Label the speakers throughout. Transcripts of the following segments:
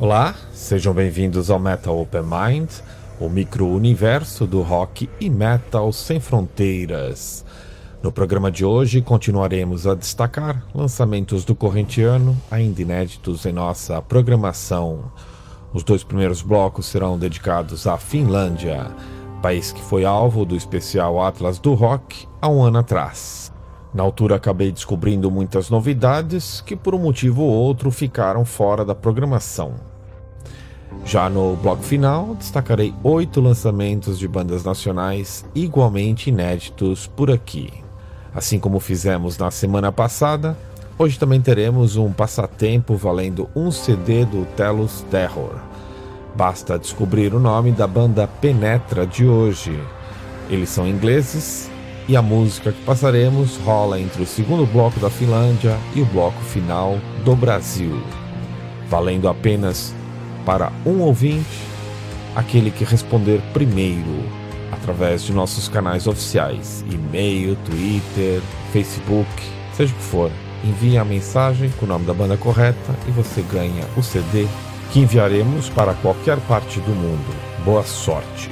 Speaker 1: Olá, sejam bem-vindos ao Metal Open Mind, o micro-universo do rock e metal sem fronteiras. No programa de hoje continuaremos a destacar lançamentos do corrente ano, ainda inéditos em nossa programação. Os dois primeiros blocos serão dedicados à Finlândia, país que foi alvo do especial Atlas do Rock há um ano atrás. Na altura acabei descobrindo muitas novidades que por um motivo ou outro ficaram fora da programação. Já no bloco final, destacarei oito lançamentos de bandas nacionais igualmente inéditos por aqui. Assim como fizemos na semana passada, Hoje também teremos um passatempo valendo um CD do Telos Terror. Basta descobrir o nome da banda Penetra de hoje. Eles são ingleses e a música que passaremos rola entre o segundo bloco da Finlândia e o bloco final do Brasil. Valendo apenas para um ouvinte, aquele que responder primeiro através de nossos canais oficiais, e-mail, Twitter, Facebook, seja o que for envie a mensagem com o nome da banda correta e você ganha o CD que enviaremos para qualquer parte do mundo. Boa sorte!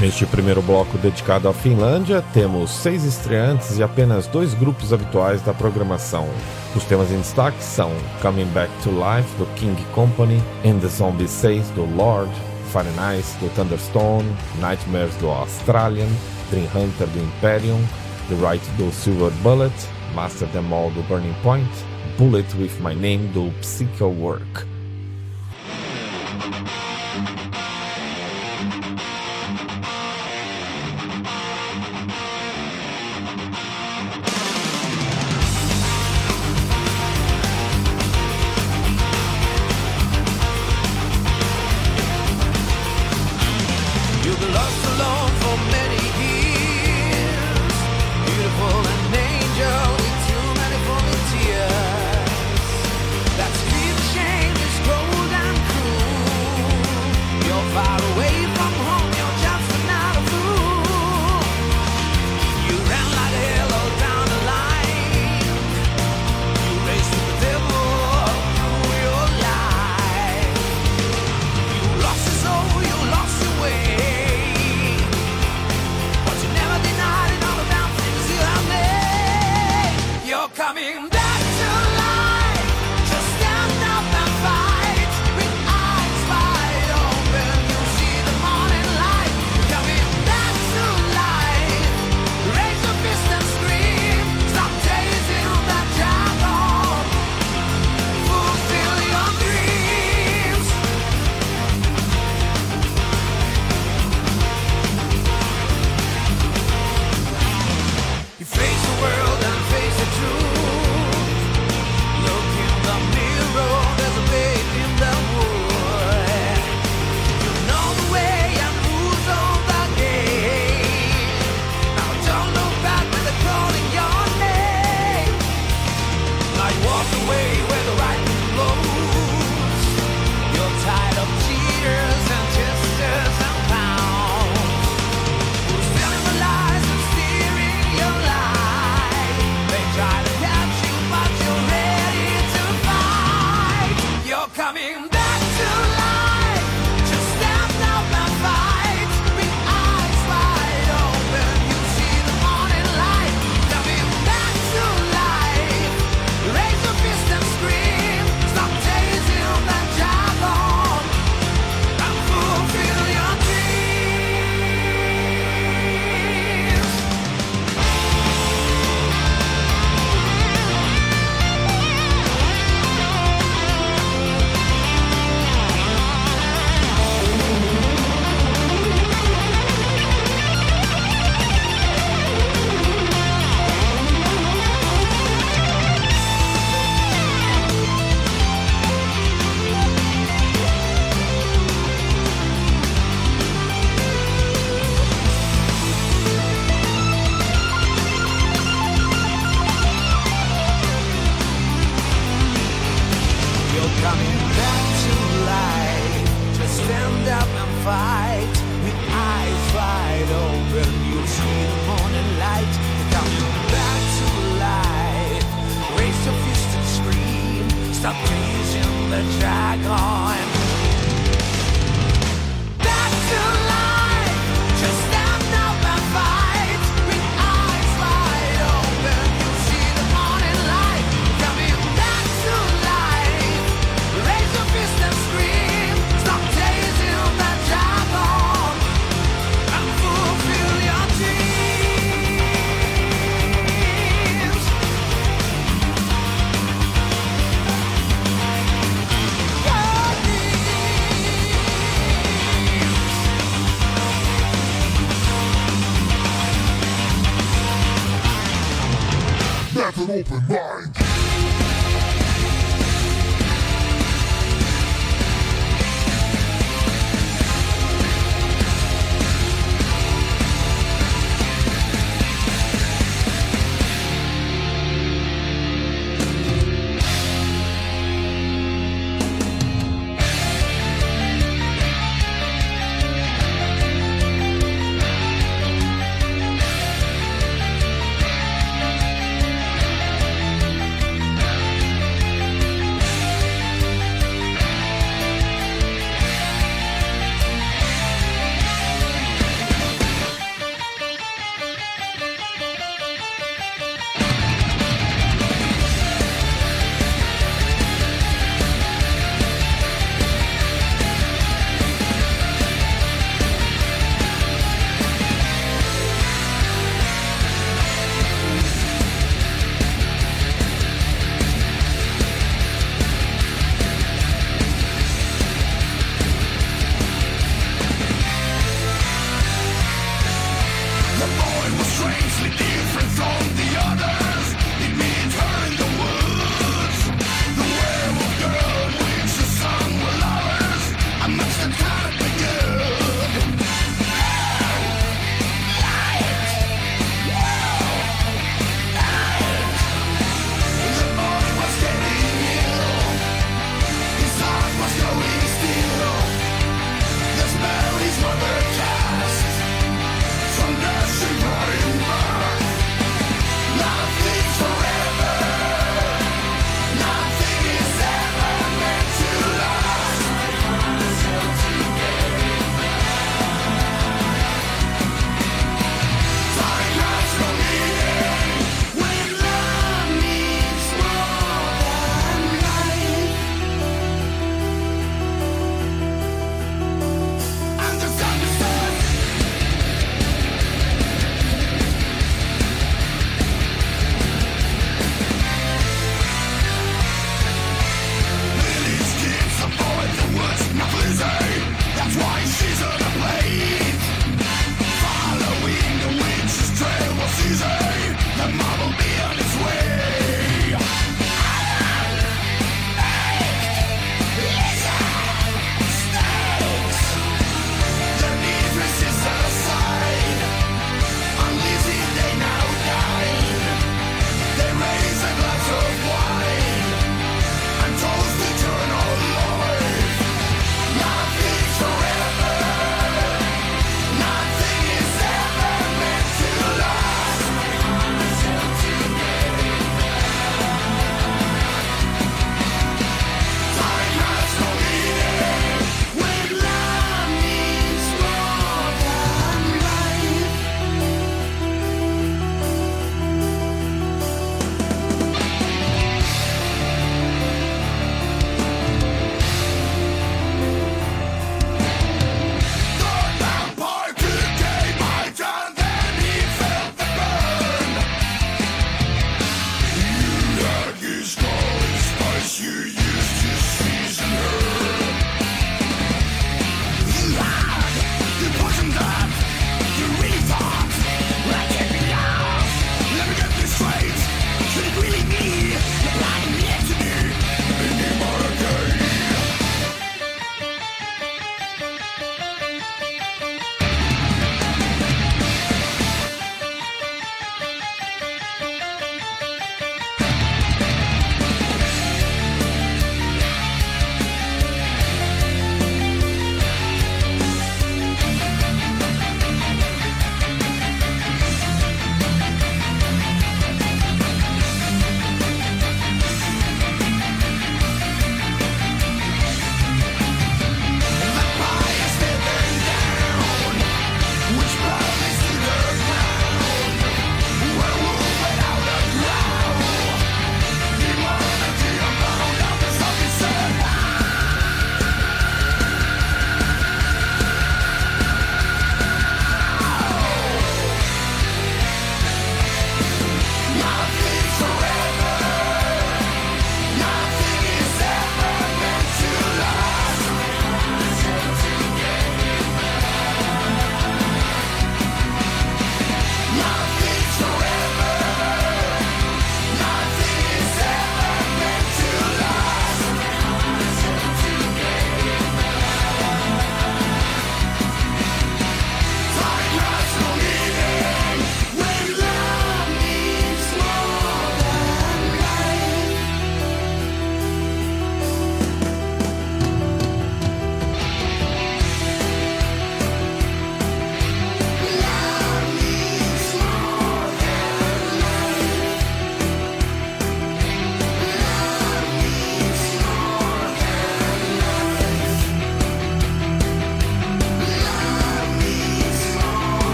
Speaker 1: Neste primeiro bloco dedicado à Finlândia, temos seis estreantes e apenas dois grupos habituais da programação. Os temas em destaque são Coming Back to Life, do King Company, And the Zombie 6, do Lord, Nice, do Thunderstone, Nightmares, do Australian, Dream Hunter, do Imperium, The Right, do Silver Bullet, Master Them All do Burning Point, Bullet with My Name do Psycho Work.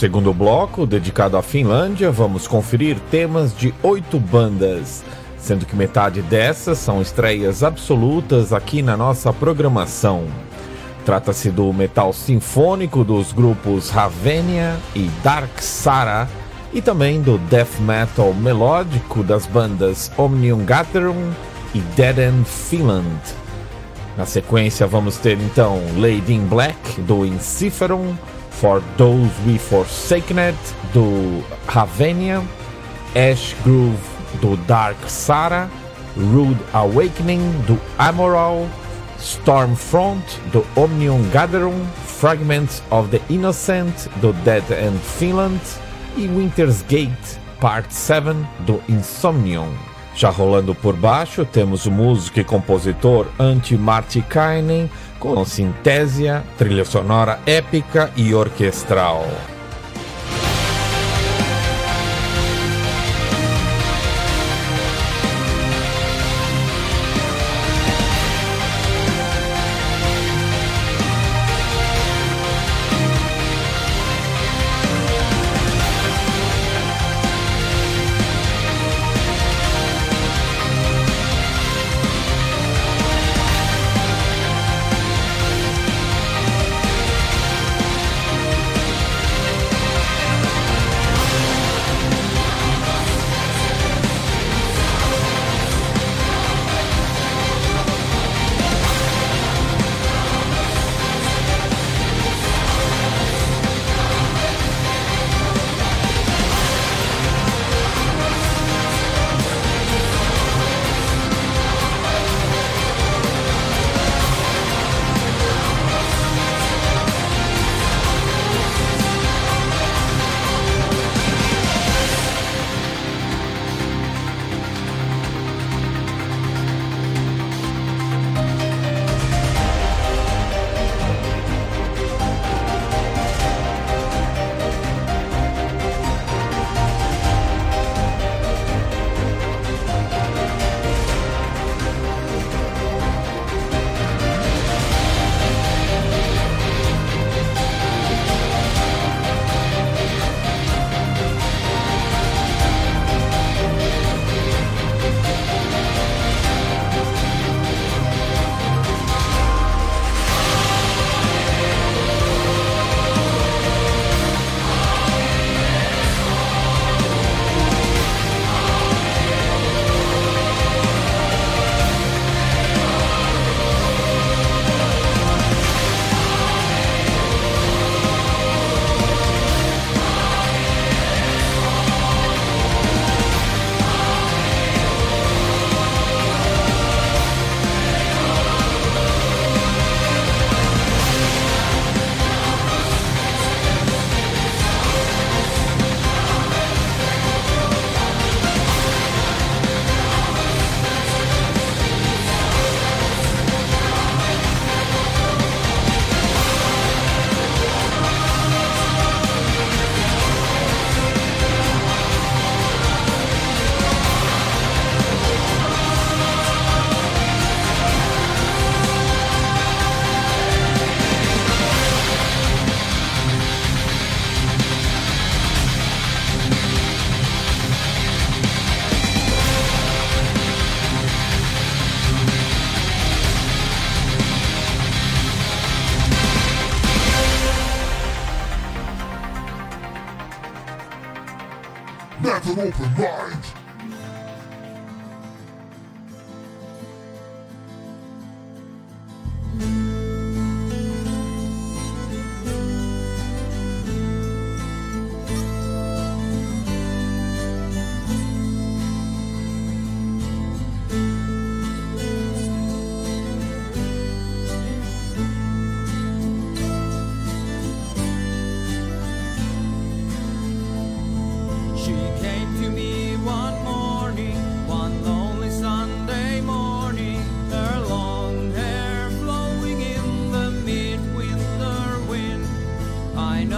Speaker 2: Segundo bloco, dedicado à Finlândia, vamos conferir temas de oito bandas, sendo que metade dessas são estreias absolutas aqui na nossa programação. Trata-se do metal sinfônico dos grupos Ravenia e Dark Sara e também do death metal melódico das bandas Omnium Gatherum e Dead End Finland. Na sequência, vamos ter então Lady in Black do Inciferum, For Those We Forsakened do Ravenia, Ash Groove do Dark Sara, Rude Awakening do Amoral, Stormfront do Omnium Gatherum, Fragments of the Innocent do Dead End Finland e Winter's Gate Part 7 do Insomnium. Já rolando por baixo, temos o músico e compositor Antti Martikainen com Sintésia, trilha sonora épica e orquestral.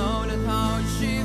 Speaker 3: 走了好几。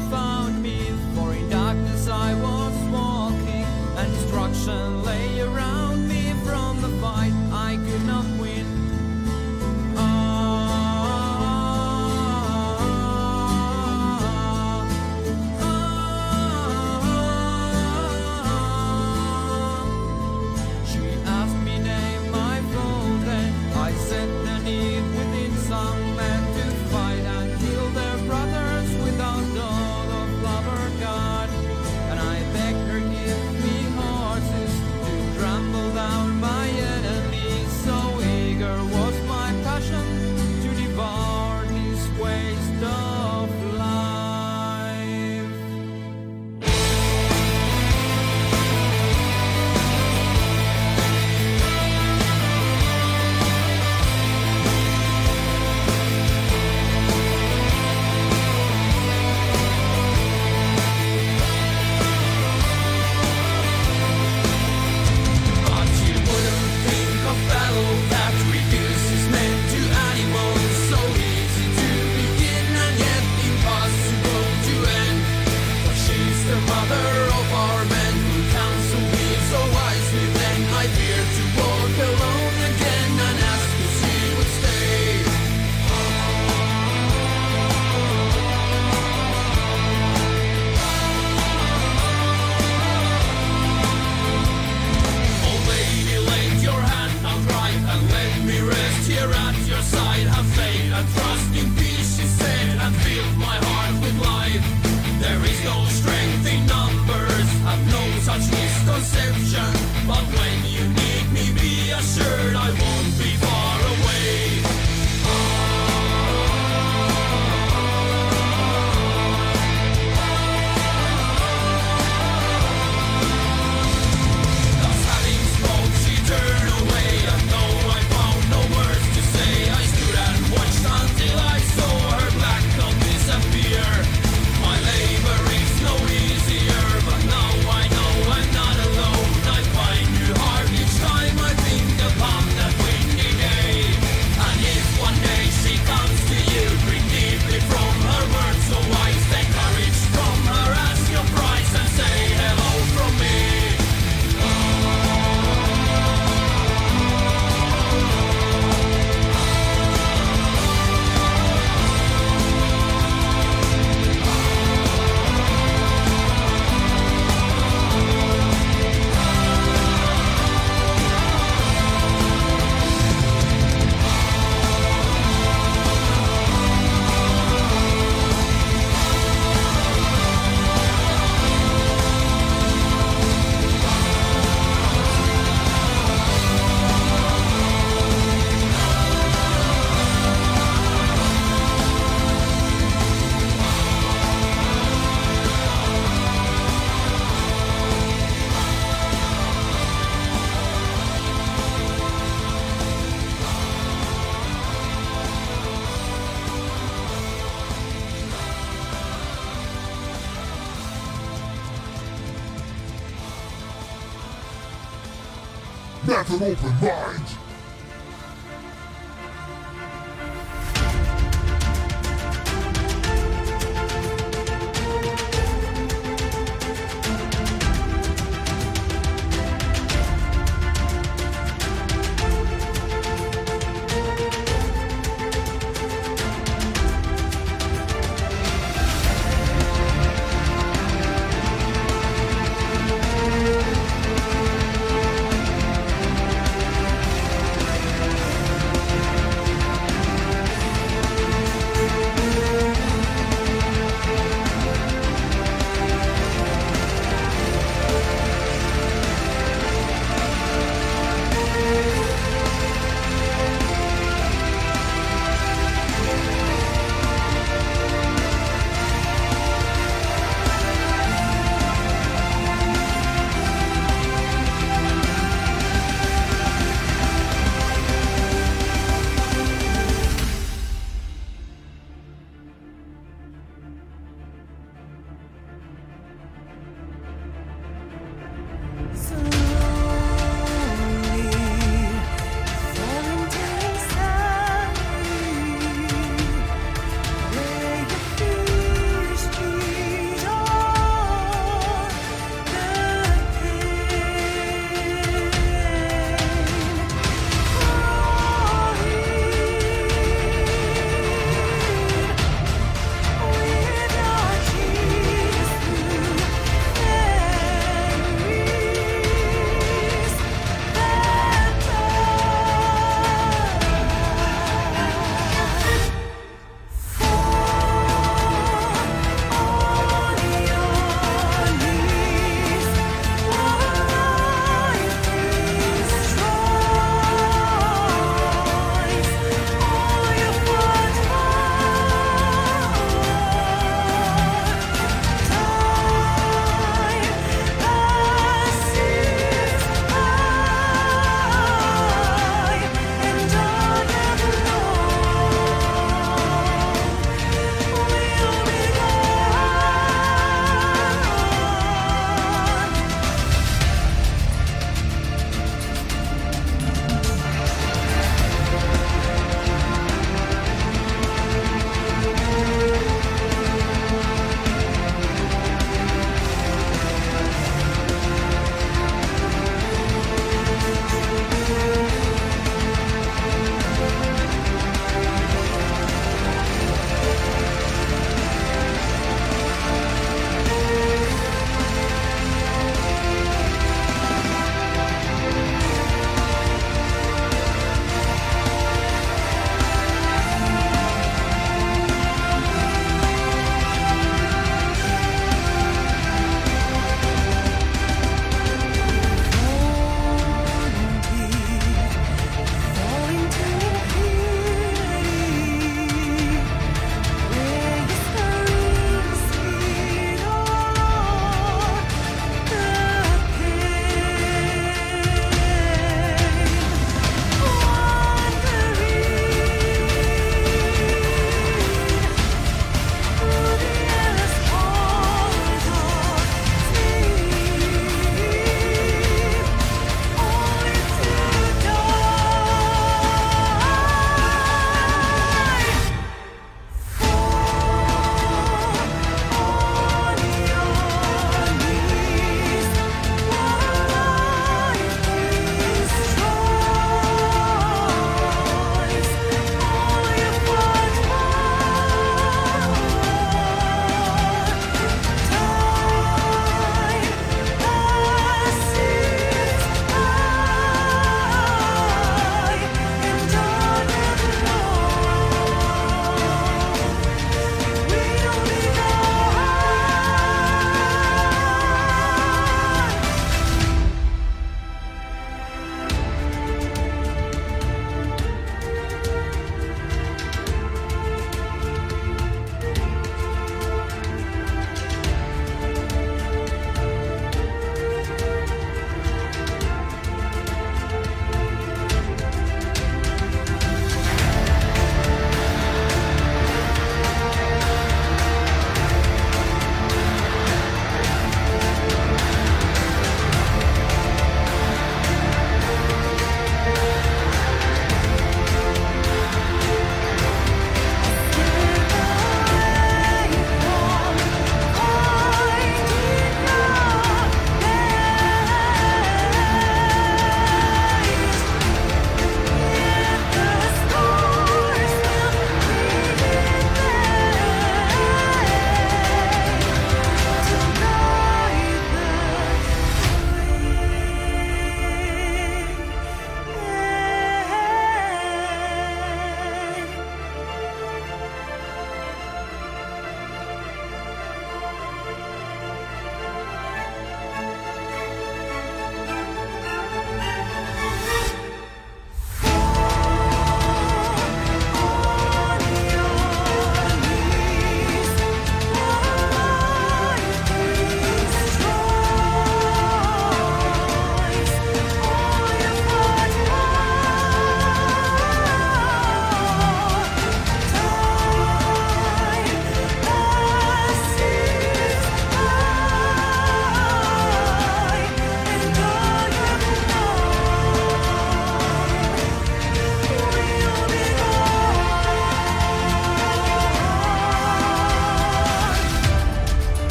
Speaker 1: Antelope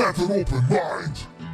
Speaker 1: Let an open mind.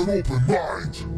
Speaker 1: An open mind.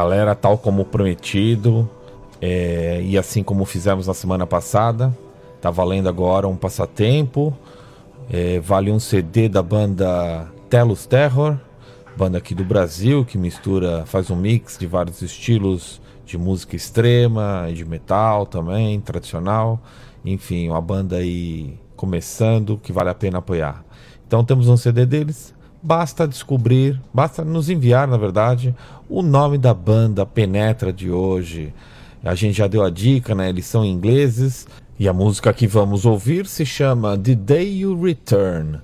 Speaker 1: Galera, tal como prometido, é, e assim como fizemos na semana passada, tá valendo agora um passatempo. É, vale um CD da banda Telos Terror, banda aqui do Brasil que mistura, faz um mix de vários estilos de música extrema, de metal também, tradicional. Enfim, uma banda aí começando que vale a pena apoiar. Então temos um CD deles. Basta descobrir, basta nos enviar, na verdade, o nome da banda Penetra de hoje. A gente já deu a dica, né? Eles são ingleses e a música que vamos ouvir se chama The Day You Return.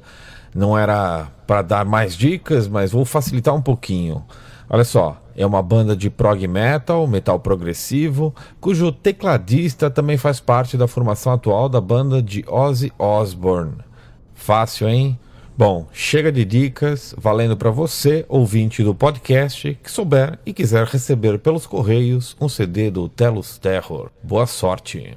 Speaker 1: Não era para dar mais dicas, mas vou facilitar um pouquinho. Olha só, é uma banda de prog metal, metal progressivo, cujo tecladista também faz parte da formação atual da banda de Ozzy Osbourne. Fácil, hein? Bom, chega de dicas, valendo para você, ouvinte do podcast, que souber e quiser receber pelos correios um CD do Telos Terror. Boa sorte!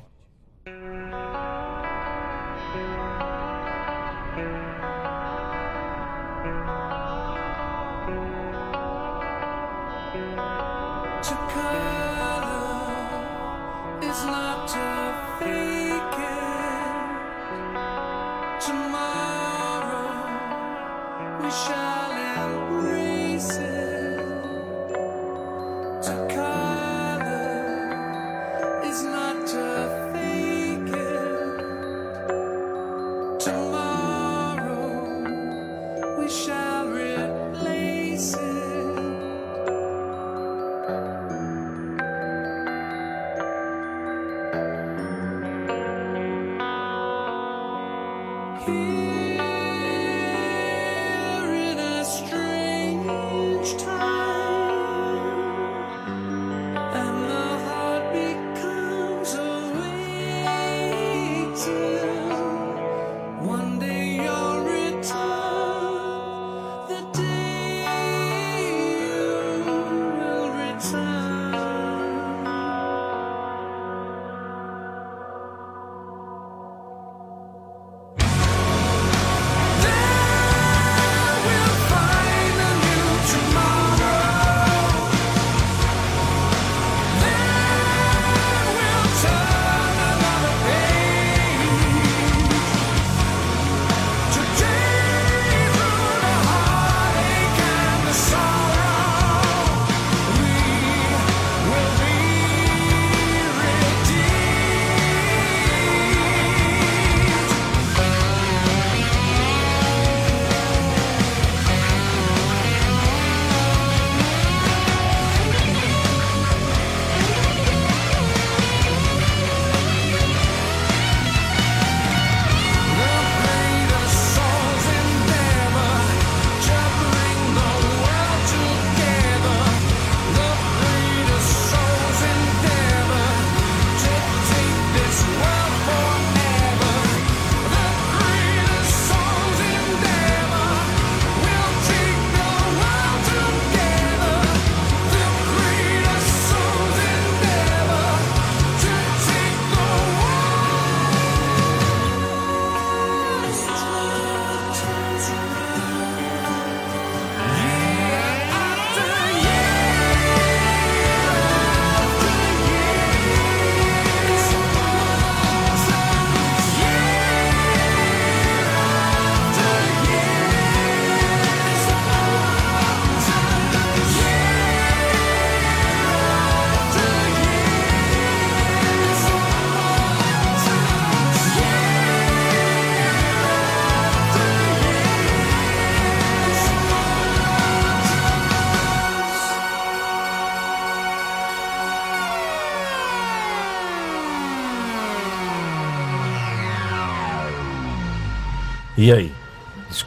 Speaker 1: feel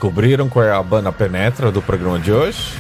Speaker 1: Descobriram qual é a banda penetra do programa de hoje?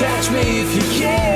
Speaker 4: catch me if you can.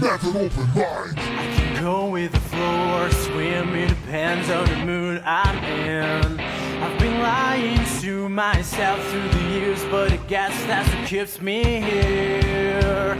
Speaker 4: That's an open mind. I
Speaker 1: can
Speaker 5: go with the flow or swim. It depends on the mood I'm in. I've been lying to myself through the years, but I guess that's what keeps me here.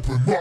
Speaker 1: Open mind.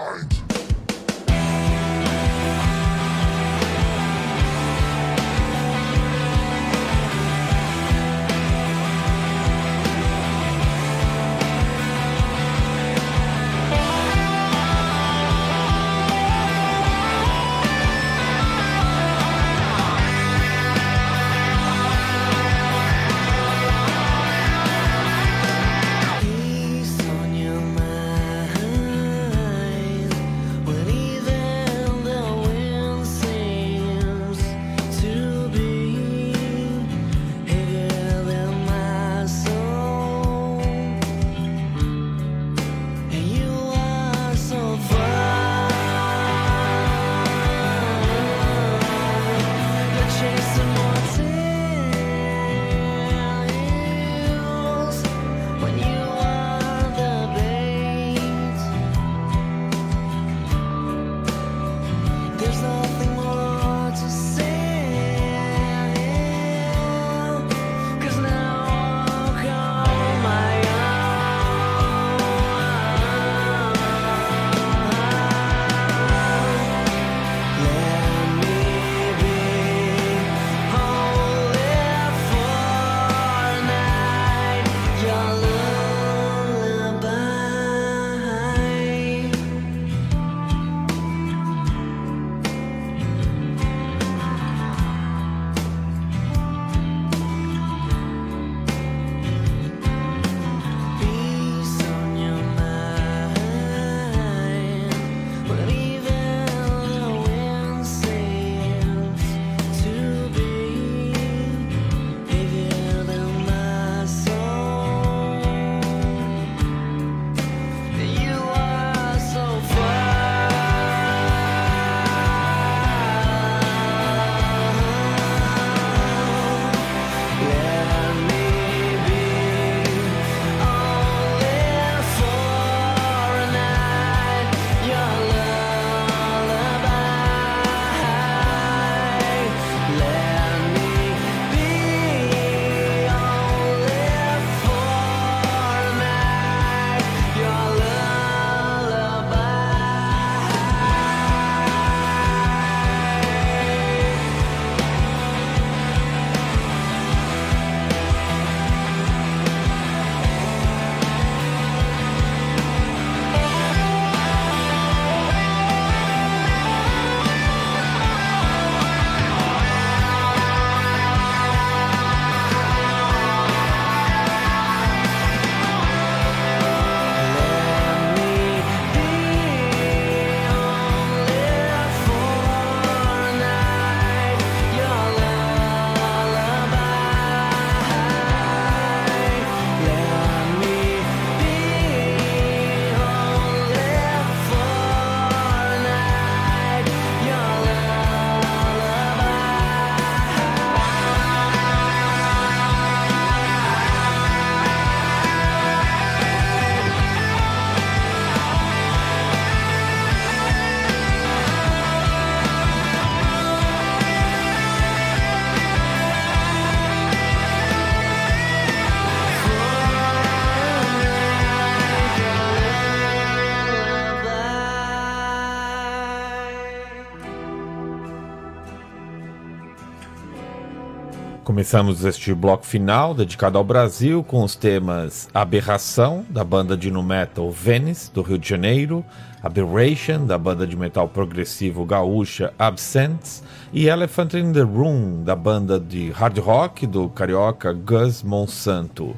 Speaker 2: Começamos este bloco final dedicado ao Brasil com os temas Aberração, da banda de nu metal Venice, do Rio de Janeiro, Aberration, da banda de metal progressivo gaúcha Absents, e Elephant in the Room, da banda de hard rock do carioca Gus Monsanto.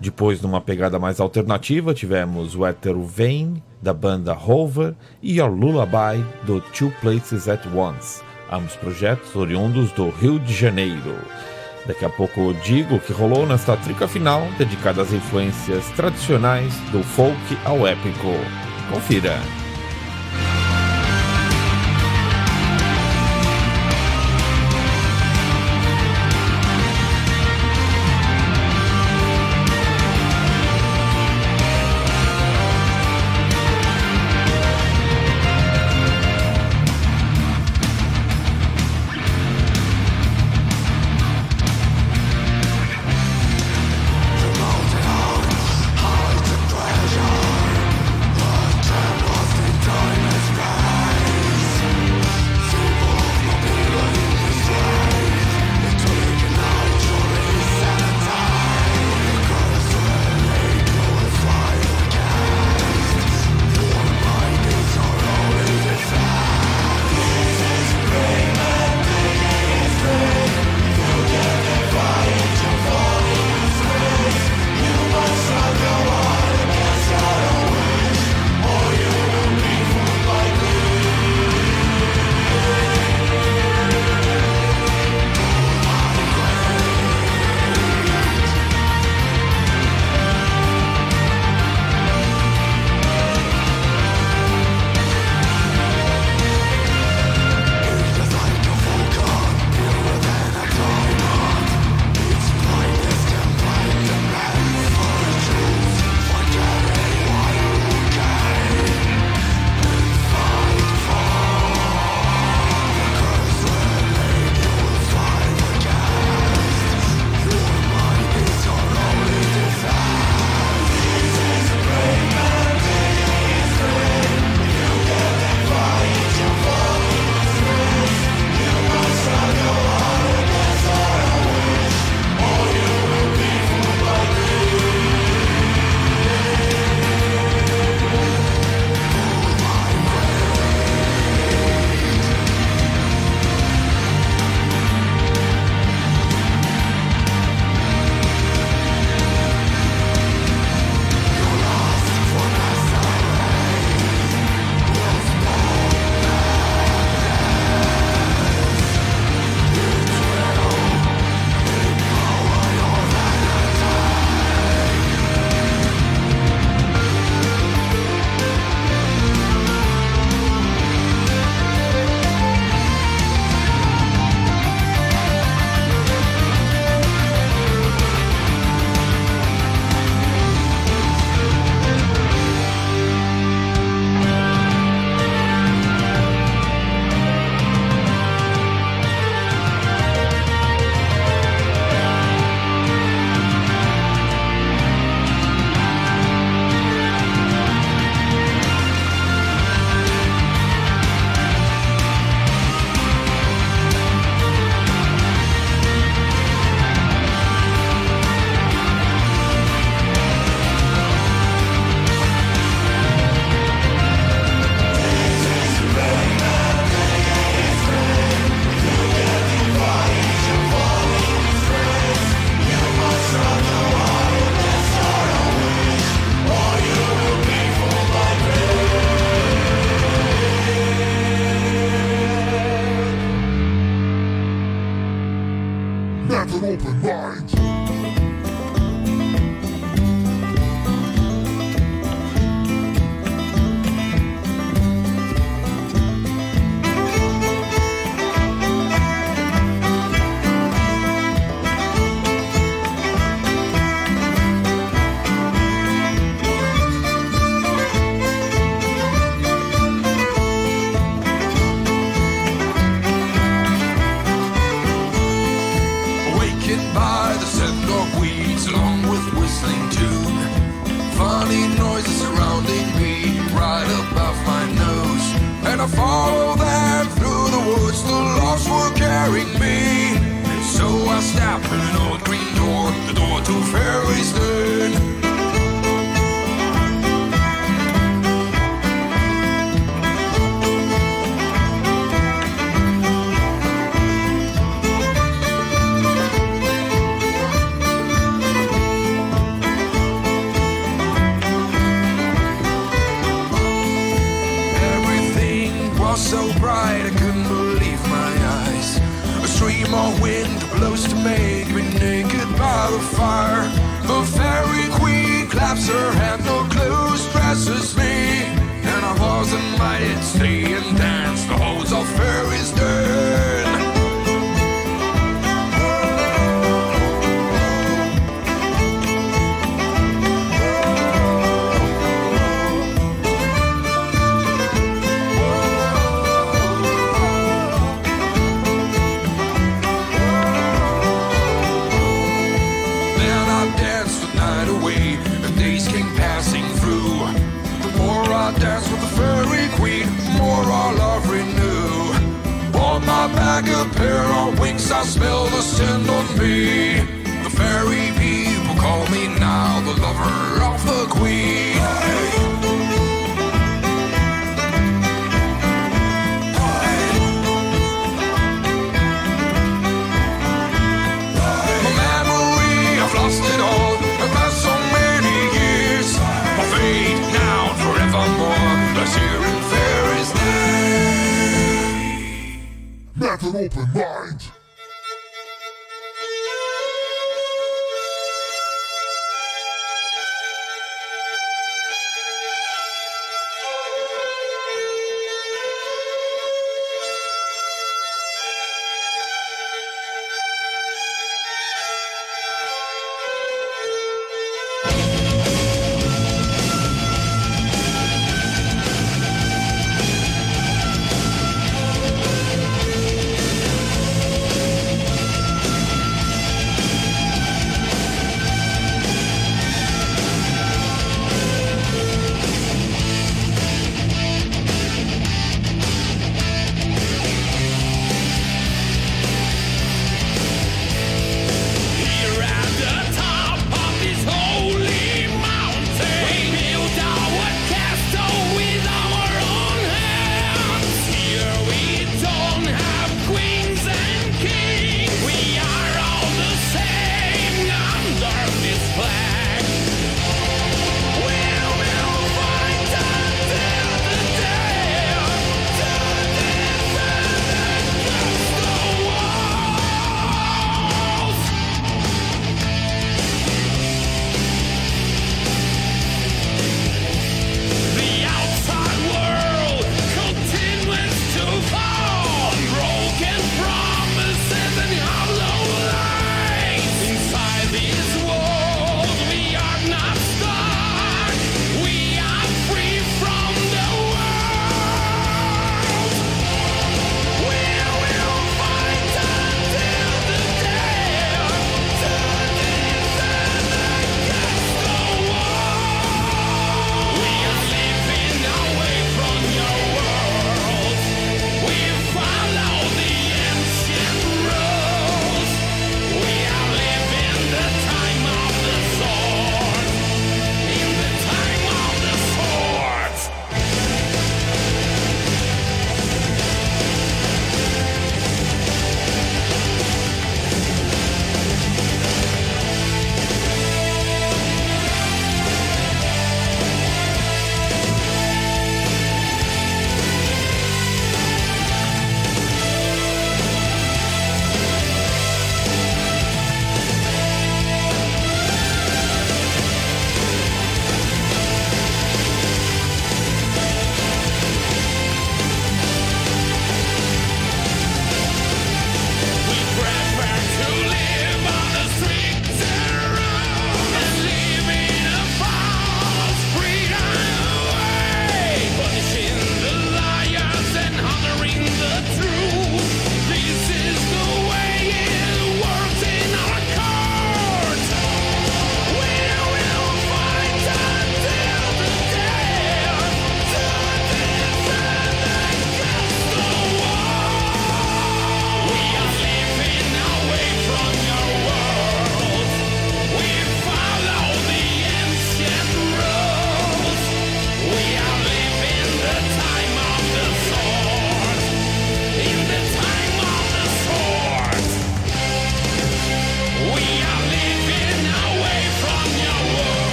Speaker 2: Depois, numa pegada mais alternativa, tivemos o Hétero da banda Rover, e Your Lullaby, do Two Places at Once, ambos projetos oriundos do Rio de Janeiro. Daqui a pouco eu digo o que rolou nesta trica final, dedicada às influências tradicionais do folk ao épico. Confira!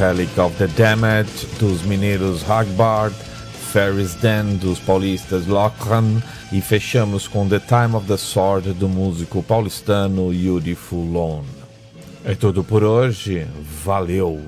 Speaker 2: Relic of the Damned dos mineiros Hagbard, Ferris Den dos paulistas Lochran e fechamos com The Time of the Sword do músico paulistano Yuri Fulon. É tudo por hoje, valeu!